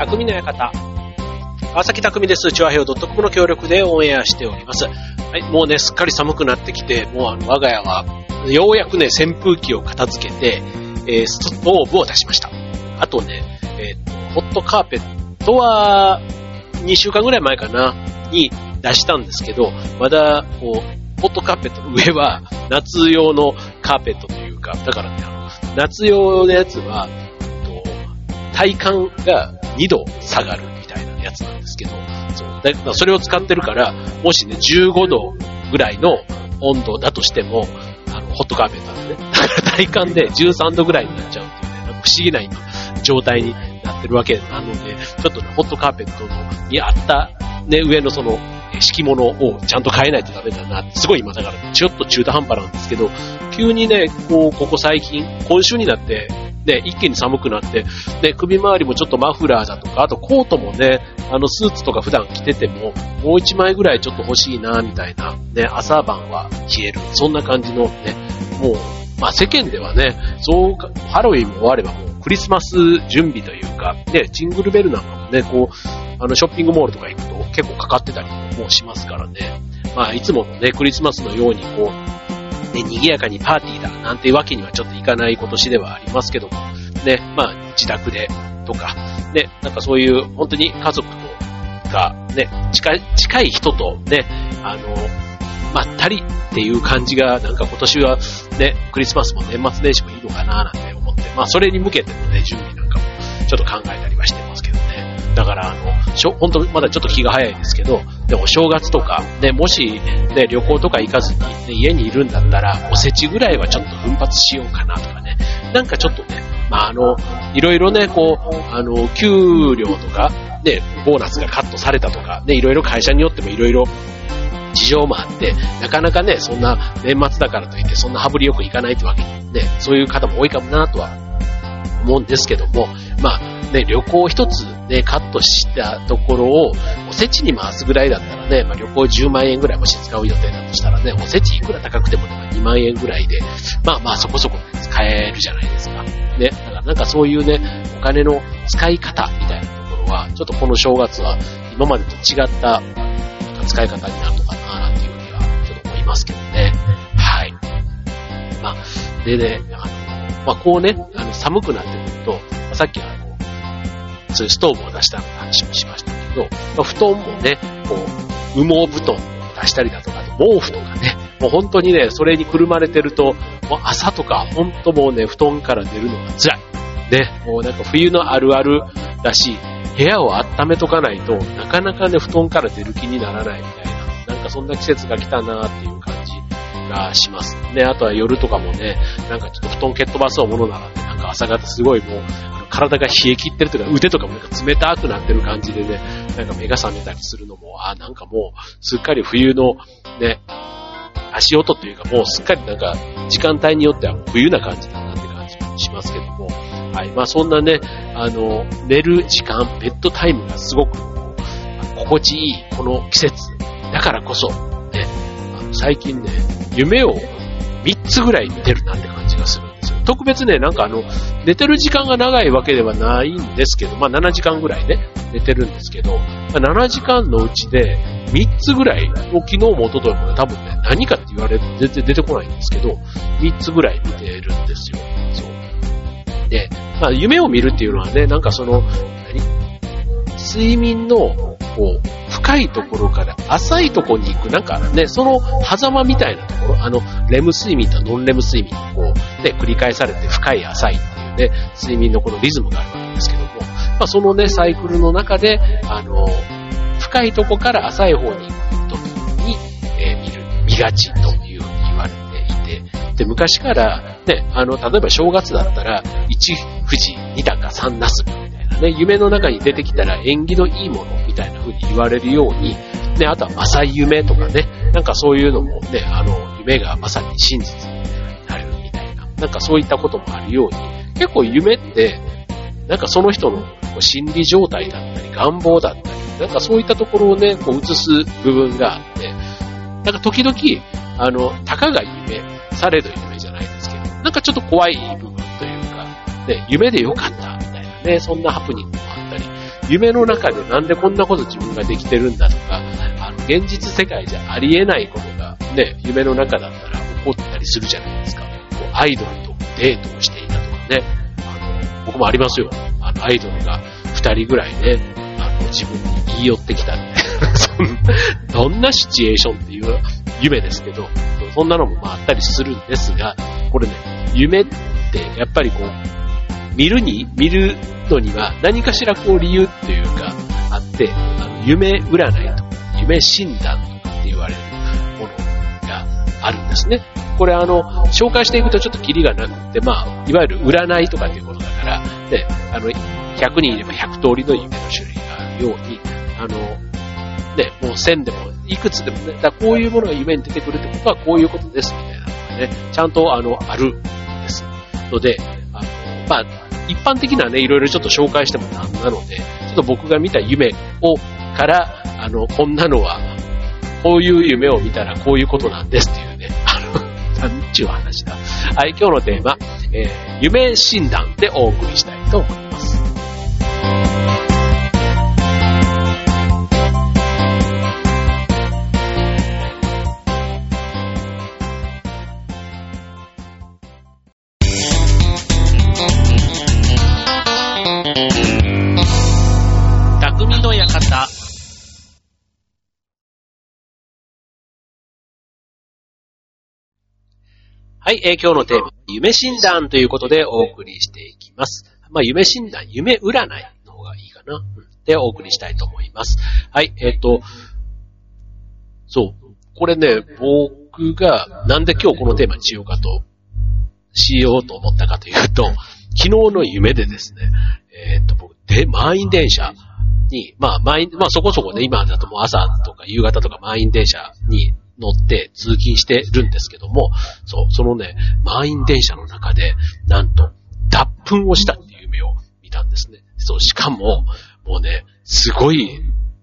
匠の館。川崎匠です。チュアヘオ .com の協力でオンエアしております。はい、もうね、すっかり寒くなってきて、もうあの、我が家は、ようやくね、扇風機を片付けて、えー、ストーブを出しました。あとね、えー、ホットカーペットは、2週間ぐらい前かな、に出したんですけど、まだ、こう、ホットカーペットの上は、夏用のカーペットというか、だからね、あの、夏用のやつは、体感が2度下がるみたいなやつなんですけど、そうだそれを使ってるから、もしね、15度ぐらいの温度だとしても、あの、ホットカーペットでね、だから体感で13度ぐらいになっちゃうっていうね、不思議な今、状態になってるわけなので、ちょっとね、ホットカーペットのにあった、ね、上のその、敷物をちゃんと変えないとダメだな。すごい今だから、ちょっと中途半端なんですけど、急にね、こう、ここ最近、今週になって、で、一気に寒くなって、で、首周りもちょっとマフラーだとか、あとコートもね、あの、スーツとか普段着てても、もう一枚ぐらいちょっと欲しいな、みたいな、ね、朝晩は消える。そんな感じのね、もう、まあ世間ではね、そう、ハロウィンも終わればもうクリスマス準備というか、ね、ジングルベルなんかもね、こう、あの、ショッピングモールとか行くと結構かかってたりもしますからね。まあ、いつものね、クリスマスのようにこう、ね、賑やかにパーティーだなんていうわけにはちょっといかない今年ではありますけども、ね、まあ、自宅でとか、ね、なんかそういう本当に家族とが、ね、近い、近い人とね、あの、まったりっていう感じが、なんか今年はね、クリスマスも年末年始もいいのかななんて思って、まあそれに向けてのね、準備なんかもちょっと考えたりはしてますけど。だからあの、しょ、本当まだちょっと気が早いですけど、でも正月とか、ね、もし、ね、旅行とか行かずに、ね、家にいるんだったら、おせちぐらいはちょっと奮発しようかなとかね。なんかちょっとね、まああの、いろいろね、こう、あの、給料とか、ね、ボーナスがカットされたとか、ね、いろいろ会社によってもいろいろ事情もあって、なかなかね、そんな年末だからといってそんな羽振りよくいかないってわけね、そういう方も多いかもなとは思うんですけども、まあね、旅行一つね、カットしたところをおせちに回すぐらいだったらね、まあ旅行10万円ぐらいもし使う予定だとしたらね、おせちいくら高くてもね、2万円ぐらいで、まあまあそこそこ、ね、使えるじゃないですか。ね、だからなんかそういうね、お金の使い方みたいなところは、ちょっとこの正月は今までと違った使い方になるのかななんていうふうにはちょっと思いますけどね。はい。まあ、でね、あの、まあこうね、あの寒くなってくると、さっきあの、そういうストーブを出した話もしましたけど、まあ、布団もね、こう、羽毛布団を出したりだとか、毛布とかね、もう本当にね、それにくるまれてると、もう朝とか本当もうね、布団から出るのが辛い。ね、もうなんか冬のあるあるだし、部屋を温めとかないとなかなかね、布団から出る気にならないみたいな、なんかそんな季節が来たなっていう感じがします。ね、あとは夜とかもね、なんかちょっと布団蹴っ飛ばそうものならね、か朝方すごいもう、体が冷え切ってるというか、腕とかもなんか冷たくなってる感じでね、なんか目が覚めたりするのも、あなんかもう、すっかり冬のね、足音というかもうすっかりなんか時間帯によっては冬な感じだなって感じもしますけども、はい。まあそんなね、あの、寝る時間、ベッドタイムがすごく心地いいこの季節だからこそ、ね、最近ね、夢を3つぐらい見てるなって感じがする。特別ね、なんかあの、寝てる時間が長いわけではないんですけど、まあ7時間ぐらいね、寝てるんですけど、まあ、7時間のうちで3つぐらい、もう昨日も一昨日もね、多分ね、何かって言われると全然出てこないんですけど、3つぐらい見てるんですよ。そう。で、まあ夢を見るっていうのはね、なんかその、何？睡眠の、こう、深いところから浅いところに行く、なんかね、その狭間みたいなところ、あの、レム睡眠とノンレム睡眠こう、ね、繰り返されて深い浅いっていうね、睡眠のこのリズムがあるわけですけども、まあそのね、サイクルの中で、あの、深いとこから浅い方に行くときに、えー、見る、見がちというふうに言われていて、で、昔から、ね、あの、例えば正月だったら、1富士、2鷹、3ナスみたいなね、夢の中に出てきたら縁起のいいものみたいな風に言われるように、ね、あとは浅い夢とかね、なんかそういうのもね、あの、夢がまさに真実な、んかそういったこともあるように、結構夢って、なんかその人の心理状態だったり、願望だったり、なんかそういったところをね、こう映す部分があって、なんか時々、あの、たかが夢、されど夢じゃないですけど、なんかちょっと怖い部分というか、ね、夢でよかったみたいなね、そんなハプニングもあったり、夢の中でなんでこんなこと自分ができてるんだとか、あの、現実世界じゃありえないことが、ね、夢の中だったら起こったりするじゃないですか。アイドルとデートをしていたとかね。あの、僕もありますよ。あの、アイドルが二人ぐらいね、あの、自分に言い寄ってきたって。どんなシチュエーションっていう夢ですけど、そんなのもまああったりするんですが、これね、夢ってやっぱりこう、見るに、見るのには何かしらこう理由っていうかあって、あの夢占いとか、夢診断とかって言われるものがあるんですね。これあの、紹介していくとちょっとキリがなくて、まあ、いわゆる占いとかっていうことだから、で、あの、100人いれば100通りの夢の種類があるように、あの、ね、もう1000でも、いくつでもね、だこういうものが夢に出てくるってことはこういうことですみたいなのがね、ちゃんとあの、あるんです。ので、あの、まあ、一般的なね、いろいろちょっと紹介してもなんなので、ちょっと僕が見た夢を、から、あの、こんなのは、こういう夢を見たらこういうことなんですっていうね、ちゅう話だ。はい、今日のテーマ、えー、夢診断でお送りしたいと思います。はい、えー、今日のテーマ、夢診断ということでお送りしていきます。まあ、夢診断、夢占いの方がいいかな、うん、でお送りしたいと思います。はい、えっ、ー、と、そう、これね、僕がなんで今日このテーマにしようかと、しようと思ったかというと、昨日の夢でですね、えっ、ー、と、僕、で、満員電車に、まあ、満員、まあそこそこね、今だともう朝とか夕方とか満員電車に乗って通勤してるんですけども、そう、そのね、満員電車の中で、なんと、脱粉をしたっていう夢を見たんですね。そう、しかも、もうね、すごい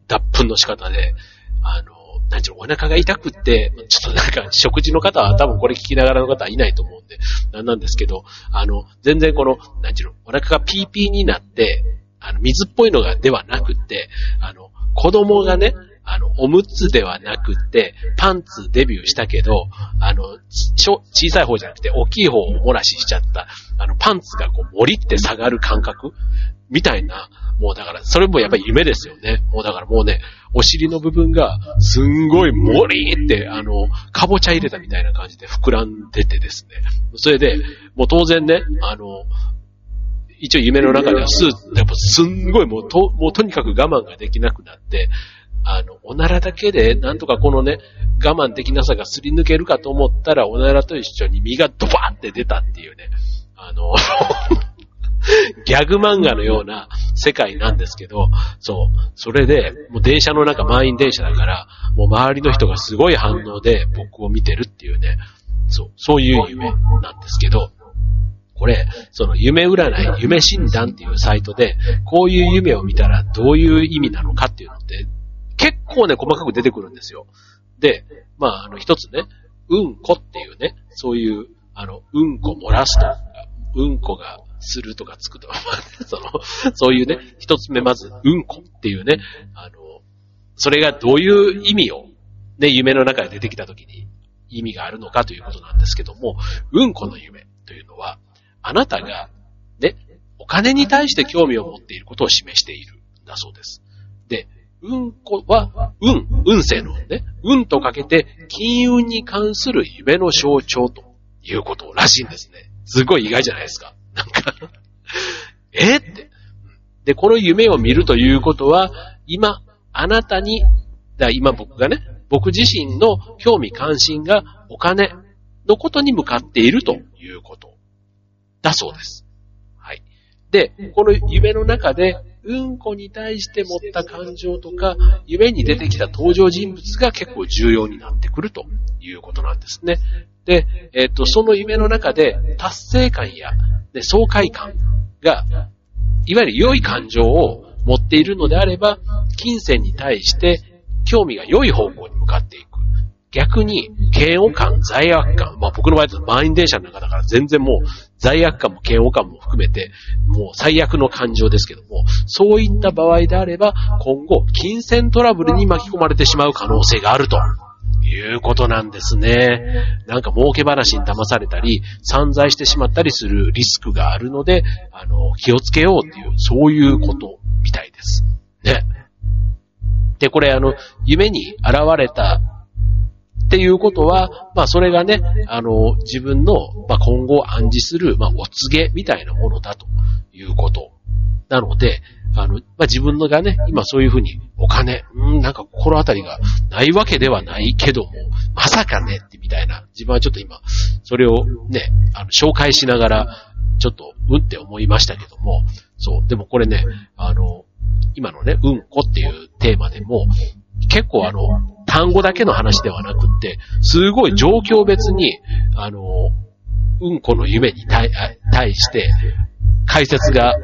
脱粉の仕方で、あの、なんちゅう、お腹が痛くって、ちょっとなんか、食事の方は多分これ聞きながらの方はいないと思うんで、なんなんですけど、あの、全然この、なんちゅう、お腹がピーピーになって、あの、水っぽいのがではなくって、あの、子供がね、あの、おむつではなくて、パンツデビューしたけど、あの、小さい方じゃなくて、大きい方をお漏らししちゃった、あの、パンツがこう、盛りって下がる感覚？みたいな、もうだから、それもやっぱり夢ですよね。もうだからもうね、お尻の部分が、すんごい盛りって、あの、かぼちゃ入れたみたいな感じで膨らんでてですね。それで、もう当然ね、あの、一応夢の中ではスーツやっぱすんごいもうと、もうとにかく我慢ができなくなって、あの、おならだけで、なんとかこのね、我慢できなさがすり抜けるかと思ったら、おならと一緒に身がドバーンって出たっていうね、あの、ギャグ漫画のような世界なんですけど、そう。それで、もう電車の中満員電車だから、もう周りの人がすごい反応で僕を見てるっていうね、そう、そういう夢なんですけど、これ、その夢占い、夢診断っていうサイトで、こういう夢を見たらどういう意味なのかっていうのって結構ね、細かく出てくるんですよ。で、まあ、あの、一つね、うんこっていうね、そういう、あの、うんこ漏らすとか、うんこがするとかつくとか、その、そういうね、一つ目まず、うんこっていうね、あの、それがどういう意味を、ね、夢の中で出てきた時に意味があるのかということなんですけども、うんこの夢というのは、あなたが、ね、お金に対して興味を持っていることを示しているんだそうです。うんこは、運、運勢のね、運とかけて、金運に関する夢の象徴ということらしいんですね。すごい意外じゃないですか。なんか えって。で、この夢を見るということは、今、あなたに、だ今僕がね、僕自身の興味関心がお金のことに向かっているということだそうです。はい。で、この夢の中でうんこに対して持った感情とか、夢に出てきた登場人物が結構重要になってくるということなんですね。で、えっ、ー、と、その夢の中で達成感や、で爽快感が、いわゆる良い感情を持っているのであれば、金銭に対して興味が良い方向に向かっていく。逆に、嫌悪感、罪悪感、まあ僕の場合だと満員電車の中だから全然もう罪悪感も嫌悪感も含めて、もう最悪の感情ですけども、そういった場合であれば、今後、金銭トラブルに巻き込まれてしまう可能性があると。いうことなんですね。なんか儲け話に騙されたり、散財してしまったりするリスクがあるので、あの、気をつけようっていう、そういうことみたいです。ね。で、これあの、夢に現れたっていうことは、まあそれがね、あの、自分の、まあ、今後暗示する、まあお告げみたいなものだということ。なので、あの、まあ、自分のがね、今そういうふうにお金、うん、なんか心当たりがないわけではないけども、まさかねってみたいな、自分はちょっと今、それをね、あの、紹介しながら、ちょっと、うんって思いましたけども、そう、でもこれね、あの、今のね、うんこっていうテーマでも、結構あの、単語だけの話ではなくって、すごい状況別に、あの、うんこの夢に対して解説が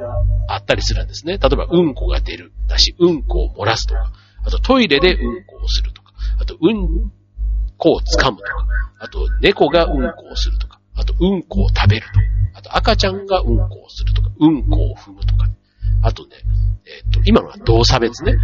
あったりするんですね。例えば、うんこが出るだし、うんこを漏らすとか、あとトイレでうんこをするとか、あとうんこを掴むとか、あと猫がうんこをするとか、あとうんこを食べるとか、あと赤ちゃんがうんこをするとか、うんこを踏むとか、あとね、えっ、と、今のは動作別ね。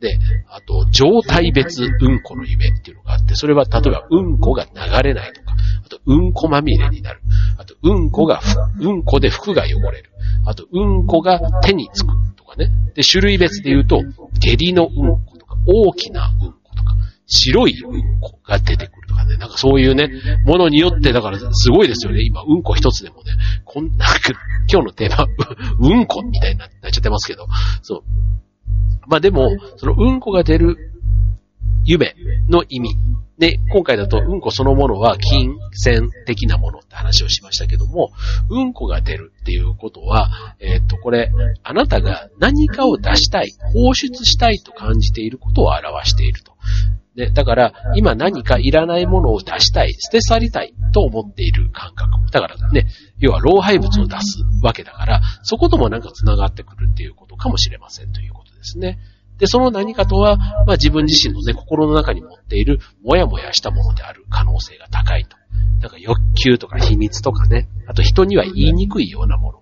で、あと、状態別うんこの夢っていうのがあって、それは例えばうんこが流れないとか、あとうんこまみれになる。あと、うんこが、うんこで服が汚れる。あと、うんこが手につくとかね。で、種類別で言うと、下痢のうんことか、大きなうんことか、白いうんこが出てくるとかね。なんかそういうね、ものによって、だからすごいですよね。今、うんこ一つでもね、こんな、今日のテーマ、うんこみたいになっちゃってますけど、そう。まあでも、そのうんこが出る夢の意味。で、今回だとうんこそのものは金銭的なものって話をしましたけども、うんこが出るっていうことは、えっ、と、これ、あなたが何かを出したい、放出したいと感じていることを表していると。で、だから、今何かいらないものを出したい、捨て去りたいと思っている感覚。だからね、要は老廃物を出すわけだから、そこともなんか繋がってくるっていうことかもしれませんということですね。で、その何かとは、まあ自分自身のね、心の中に持っている、もやもやしたものである可能性が高いと。だから欲求とか秘密とかね、あと人には言いにくいようなもの。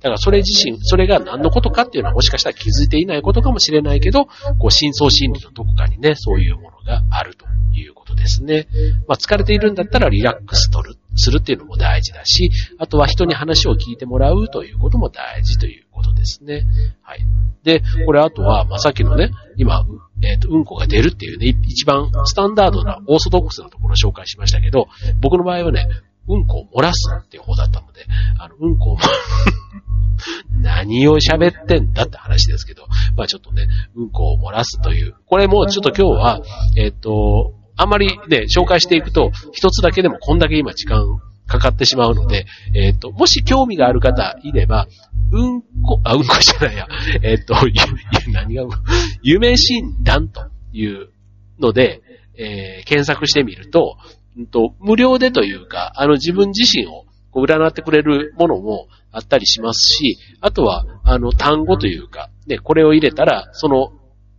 だからそれ自身、それが何のことかっていうのはもしかしたら気づいていないことかもしれないけど、こう、深層心理のどこかにね、そういうものがあるということですね。まあ疲れているんだったらリラックス取る、するっていうのも大事だし、あとは人に話を聞いてもらうということも大事ということですね。はい。で、これあとは、まあ、さっきのね、今、えっ、ー、と、うんこが出るっていうね、一番スタンダードなオーソドックスなところを紹介しましたけど、僕の場合はね、うんこを漏らすっていう方だったので、あの、うんこを 何を喋ってんだって話ですけど、まあちょっとね、うんこを漏らすという。これもちょっと今日は、えっ、ー、と、あんまりね、紹介していくと、一つだけでもこんだけ今時間かかってしまうので、えっ、ー、と、もし興味がある方いれば、うんこ、あ、うんこじゃないや、えっ、ー、と、何が、夢診断というので、えー、検索してみると、うんと、無料でというか、あの自分自身をこう占ってくれるものもあったりしますし、あとは、あの、単語というか、ね、これを入れたら、その、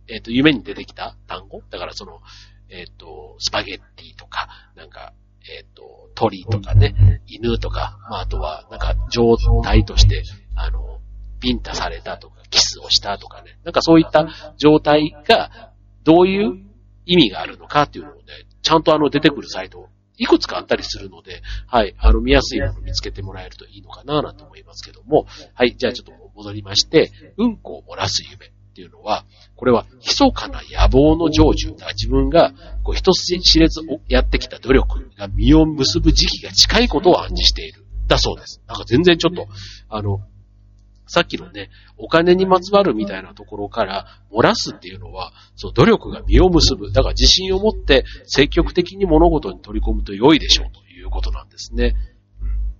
えっ、ー、と、夢に出てきた単語。だからその、えっ、ー、と、スパゲッティとか、なんか、えっ、ー、と、鳥とかね、犬とか、まあ、あとは、なんか、状態として、あの、ビンタされたとか、キスをしたとかね、なんかそういった状態が、どういう意味があるのかっていうのをね、ちゃんとあの、出てくるサイト、いくつかあったりするので、はい、あの、見やすいものを見つけてもらえるといいのかな、なんて思いますけども、はい、じゃあちょっと戻りまして、うんこを漏らす夢。っていうのは、これは密かな野望の成就。だ自分がこう一つ知れずやってきた努力が実を結ぶ時期が近いことを暗示している。だそうです。なんか全然ちょっと、あの、さっきのね、お金にまつわるみたいなところから漏らすっていうのは、そう、努力が実を結ぶ。だから自信を持って積極的に物事に取り込むと良いでしょうということなんですね。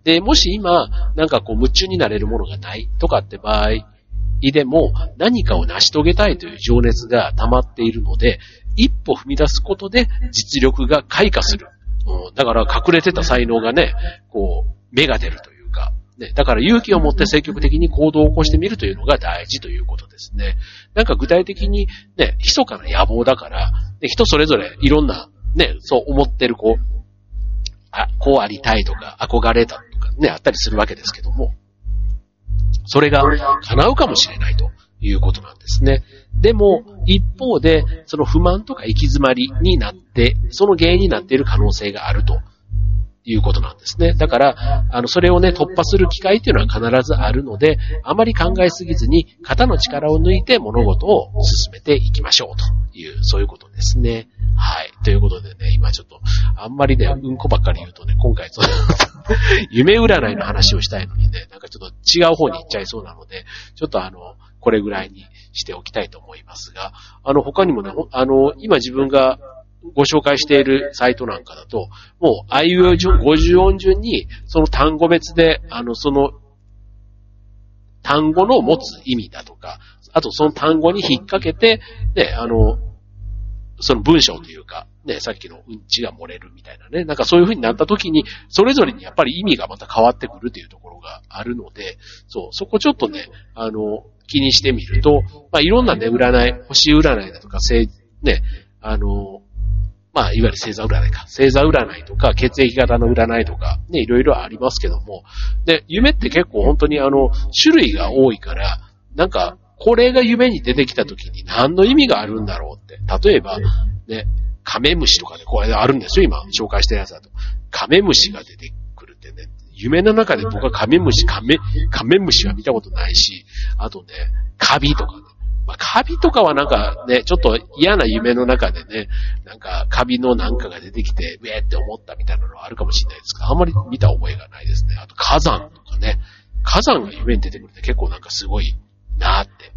で、もし今、なんかこう夢中になれるものがないとかって場合、いでも何かを成し遂げたいという情熱が溜まっているので、一歩踏み出すことで実力が開花する。うん、だから隠れてた才能がね、こう、芽が出るというか、ね、だから勇気を持って積極的に行動を起こしてみるというのが大事ということですね。なんか具体的にね、密かな野望だから、ね、人それぞれいろんなね、そう思ってるこう、あ、こうありたいとか、憧れたとかね、あったりするわけですけども、それが叶うかもしれないということなんですね。でも、一方で、その不満とか行き詰まりになって、その原因になっている可能性があるということなんですね。だから、あの、それをね、突破する機会っていうのは必ずあるので、あまり考えすぎずに、肩の力を抜いて物事を進めていきましょうという、そういうことですね。はい。ということでね、今ちょっと、あんまりね、うんこばっかり言うとね、今回その夢占いの話をしたいのにね、なんかちょっと違う方に行っちゃいそうなので、ちょっとあの、これぐらいにしておきたいと思いますが、あの、他にもね、あの、今自分がご紹介しているサイトなんかだと、もう、あいう50音順に、その単語別で、あの、その、単語の持つ意味だとか、あとその単語に引っ掛けて、ね、あの、その文章というか、ね、さっきのうんちが漏れるみたいなね、なんかそういう風になった時に、それぞれにやっぱり意味がまた変わってくるというところがあるので、そう、そこちょっとね、あの、気にしてみると、まあ、いろんなね、占い、星占いだとか、せね、あの、まあ、いわゆる星座占いか。星座占いとか、血液型の占いとか、ね、いろいろありますけども、で、夢って結構本当にあの、種類が多いから、なんか、これが夢に出てきた時に何の意味があるんだろうって。例えば、ね、カメムシとかね、これあるんですよ、今、紹介してるやつだと。カメムシが出てくるってね、夢の中で僕はカメムシ、カメ、カメムシは見たことないし、あとね、カビとかね。まあ、カビとかはなんかね、ちょっと嫌な夢の中でね、なんかカビのなんかが出てきて、ウェーって思ったみたいなのはあるかもしれないですけど、あんまり見た覚えがないですね。あと火山とかね、火山が夢に出てくるって結構なんかすごいなーって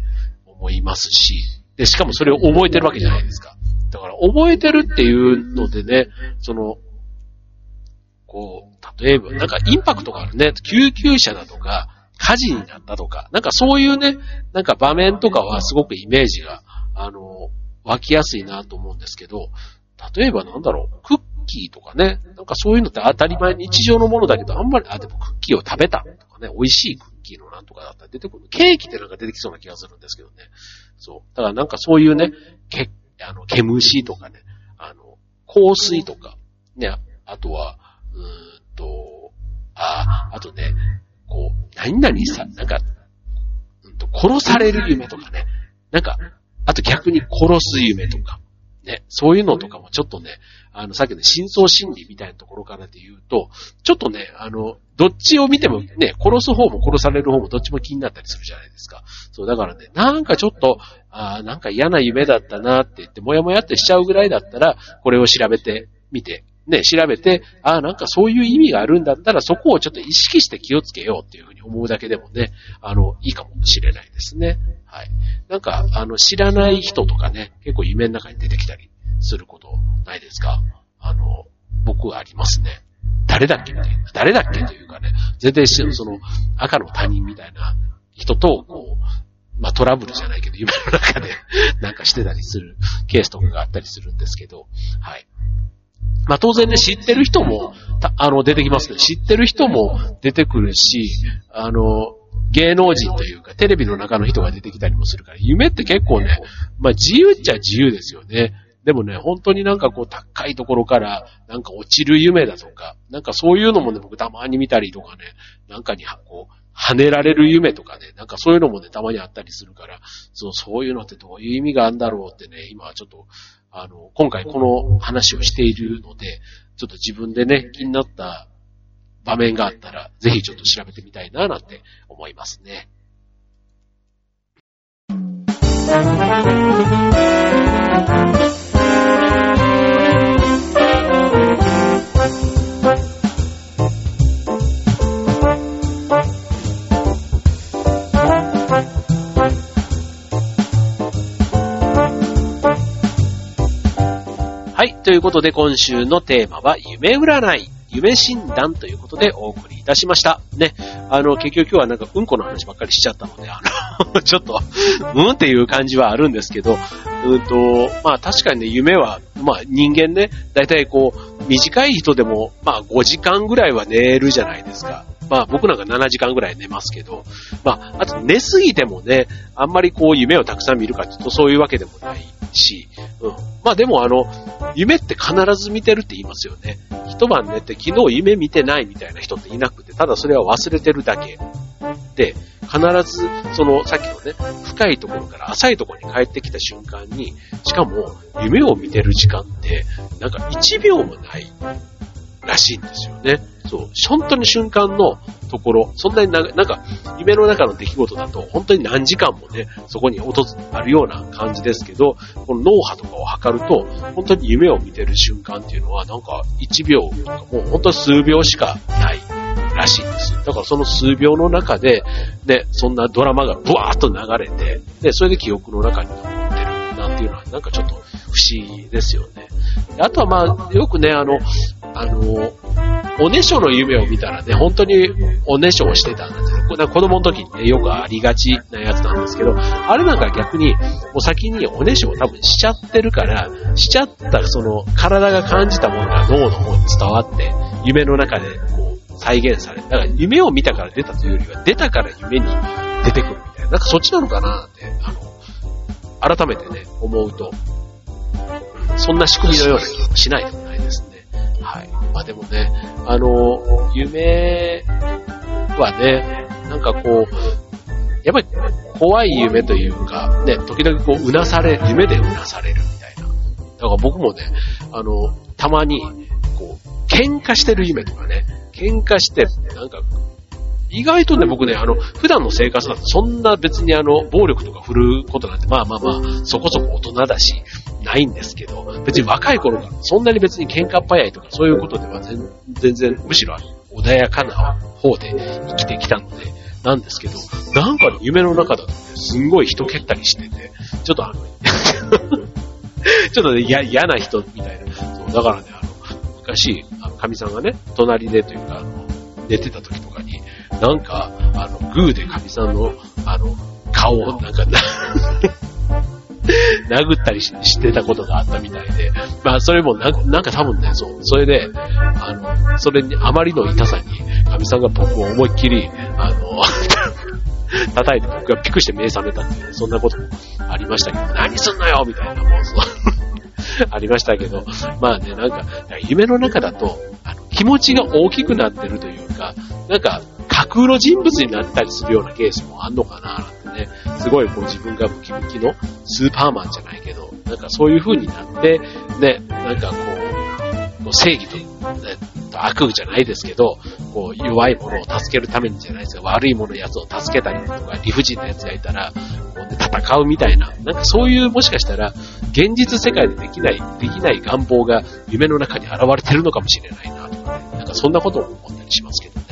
思いますし、で、しかもそれを覚えてるわけじゃないですか。だから覚えてるっていうのでね、その、こう、例えば、なんかインパクトがあるね。救急車だとか、火事になったとか、なんかそういうね、なんか場面とかはすごくイメージが、あの、湧きやすいなと思うんですけど、例えばなんだろう、クッキーとかね、なんかそういうのって当たり前日常のものだけど、あんまり、あ、でもクッキーを食べたとかね、美味しいクッキーのなんとかだったら出てくる。ケーキってなんか出てきそうな気がするんですけどね。そう。だからなんかそういうね、け、あの、毛虫とかね、あの、香水とか、ね、あとは、うーんと、あ、あとね、何々さ、なんか、うんと、殺される夢とかね。なんか、あと逆に殺す夢とか。ね、そういうのとかもちょっとね、あの、さっきの深層心理みたいなところからで言うと、ちょっとね、あの、どっちを見てもね、殺す方も殺される方もどっちも気になったりするじゃないですか。そう、だからね、なんかちょっと、あなんか嫌な夢だったなって言って、もやもやってしちゃうぐらいだったら、これを調べてみてね、調べて、ああ、なんかそういう意味があるんだったら、そこをちょっと意識して気をつけようっていうふうに思うだけでもね、あの、いいかもしれないですね。はい。なんか、あの、知らない人とかね、結構夢の中に出てきたりすることないですか？あの、僕はありますね。誰だっけみたいな。誰だっけというかね、全然その、赤の他人みたいな人と、こう、まあ、トラブルじゃないけど、夢の中でなんかしてたりするケースとかがあったりするんですけど、はい。まあ当然ね、知ってる人も、あの、出てきますけど、知ってる人も出てくるし、あの、芸能人というか、テレビの中の人が出てきたりもするから、夢って結構ね、まあ自由っちゃ自由ですよね。でもね、本当になんかこう高いところからなんか落ちる夢だとか、なんかそういうのもね、僕たまに見たりとかね、なんかにこう、跳ねられる夢とかね、なんかそういうのもね、たまにあったりするから、そう、そういうのってどういう意味があるんだろうってね、今はちょっとあの、今回この話をしているので、ちょっと自分でね、気になった場面があったら、ぜひちょっと調べてみたいな、なんて思いますね。ということで今週のテーマは夢占い、夢診断ということでお送りいたしました。ね。あの、結局今日はなんかうんこの話ばっかりしちゃったので、あの ちょっと、うんっていう感じはあるんですけど、うんと、まあ確かにね、夢は、まあ人間ね、だいたいこう、短い人でも、まあ5時間ぐらいは寝るじゃないですか。まあ僕なんか7時間ぐらい寝ますけど、まあ、あと寝すぎてもね、あんまりこう夢をたくさん見るかちょっとそういうわけでもないし、うん。まあでもあの、夢って必ず見てるって言いますよね。一晩寝て昨日夢見てないみたいな人っていなくて、ただそれは忘れてるだけ。で、必ず、その、さっきのね、深いところから浅いところに帰ってきた瞬間に、しかも、夢を見てる時間って、なんか1秒もないらしいんですよね。そう、本当に瞬間のところ、そんなにな、なんか、夢の中の出来事だと、本当に何時間もね、そこに訪あるような感じですけど、この脳波とかを測ると、本当に夢を見てる瞬間っていうのは、なんか1秒とか、もう本当に数秒しかないらしいんですよ。だからその数秒の中で、ね、そんなドラマがブワーッと流れて、で、それで記憶の中に残ってるなんていうのは、なんかちょっと不思議ですよね。あとはまあ、よくね、あの、あの、おねしょの夢を見たらね、本当におねしょをしてたんですよ。子供の時にね、よくありがちなやつなんですけど、あれなんか逆に、もう先におねしょを多分しちゃってるから、しちゃったその体が感じたものが脳の方に伝わって、夢の中でこう再現される。だから夢を見たから出たというよりは、出たから夢に出てくるみたいな。なんかそっちなのかなって、あの、改めてね、思うと、そんな仕組みのような気もしないでもないですね。はい。まあでもね、あの、夢はね、なんかこう、やっぱり怖い夢というか、ね、時々こう、うなされ、夢でうなされるみたいな。だから僕もね、あの、たまに、こう、喧嘩してる夢とかね、喧嘩して、なんか、意外とね、僕ね、あの、普段の生活だとそんな別にあの、暴力とか振るうことなんて、まあまあまあ、そこそこ大人だし、ないんですけど、別に若い頃からそんなに別に喧嘩っ早いとかそういうことでは全然、むしろ穏やかな方で生きてきたので、なんですけど、なんか夢の中だとね、すんごい人蹴ったりしてて、ちょっとあの、ちょっとね、嫌な人みたいな。そう、だからね、あの、昔、あの、神さんがね、隣でというか、あの、寝てた時とかに、なんか、あの、グーで神さんの、あの、顔をなんか、殴ったりしてたことがあったみたいで、まあそれもななんか多分ね、そう、それで、あの、それにあまりの痛さに、神さんが僕を思いっきり、あの、叩いて僕がピクして目覚めたっていう、そんなこともありましたけど、何すんのよみたいな、もうそう。ありましたけど、まあね、なんか、夢の中だと、あの気持ちが大きくなってるというか、なんか、架空の人物になったりするようなケースもあんのかな、すごいこう自分がムキムキのスーパーマンじゃないけど、なんかそういう風になって、ね、なんかこう、正義と、ね、悪じゃないですけど、こう弱い者を助けるためにじゃないですか、悪い者のやつを助けたりとか、理不尽なやつがいたら、こうね、戦うみたいな、なんかそういうもしかしたら、現実世界でできない、できない願望が夢の中に現れてるのかもしれないなとかね、なんかそんなことを思ったりしますけどね。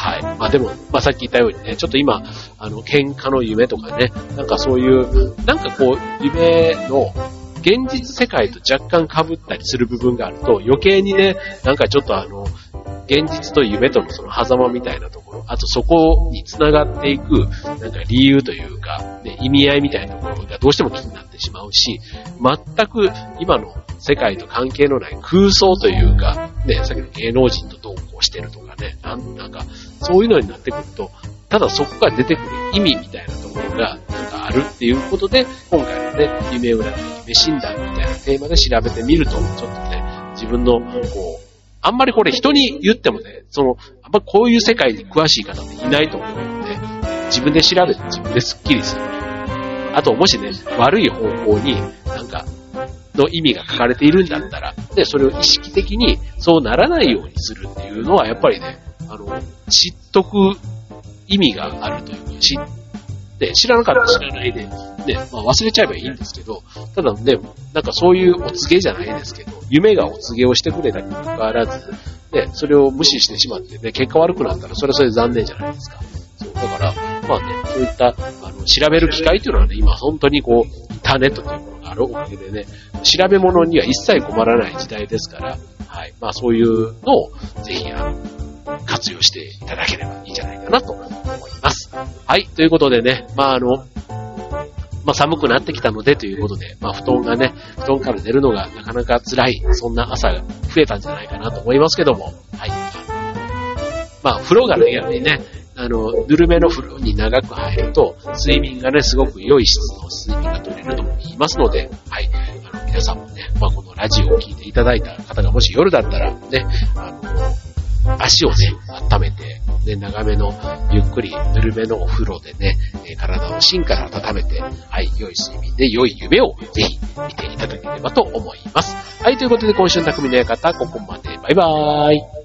はい。まあでも、まあさっき言ったようにね、ちょっと今、あの、喧嘩の夢とかね、なんかそういう、なんかこう、夢の、現実世界と若干被ったりする部分があると、余計にね、なんかちょっとあの、現実と夢とのその狭間みたいなところ、あとそこに繋がっていく、なんか理由というか、ね、意味合いみたいなところがどうしても気になってしまうし、全く今の世界と関係のない空想というか、ね、さっきの芸能人と同行してるとかね、なんなんか、そういうのになってくると、ただそこから出てくる意味みたいなところが、なんかあるっていうことで、今回のね、夢占い、夢診断みたいなテーマで調べてみると、ちょっとね、自分の、こう、あんまりこれ人に言ってもね、その、あんまこういう世界に詳しい方っていないと思うので、自分で調べて自分でスッキリする。あと、もしね、悪い方向になんかの意味が書かれているんだったら、で、それを意識的にそうならないようにするっていうのは、やっぱりね、あの、知っとく意味があるというか、知って、知らなかったら知らないで、ね、まあ忘れちゃえばいいんですけど、ただね、なんかそういうお告げじゃないですけど、夢がお告げをしてくれたにもかかわらず、ね、それを無視してしまってね、結果悪くなったらそれはそれで残念じゃないですか。そう、だから、まあね、そういった、あの、調べる機会っていうのはね、今本当にこう、インターネットというものがあるおかげでね、調べ物には一切困らない時代ですから、はい。まあそういうのを、ぜひ、あの、活用していただければいいんじゃないかなと思います。はい。ということでね、まああの、まあ寒くなってきたのでということで、まあ布団がね、布団から出るのがなかなか辛い、そんな朝が増えたんじゃないかなと思いますけども、はい。まあ風呂がね、やはりね、あの、ぬるめの風呂に長く入ると、睡眠がね、すごく良い質の睡眠が取れるとも言いますので、はい。あの皆さんもね、まあ、このラジオを聞いていただいた方がもし夜だったらね、あの、足をね、温めて、ね、長めの、ゆっくり、ぬるめのお風呂でね、体を芯から温めて、はい、良い睡眠で良い夢をぜひ見ていただければと思います。はい、ということで今週の匠の館、ここまで。バイバーイ。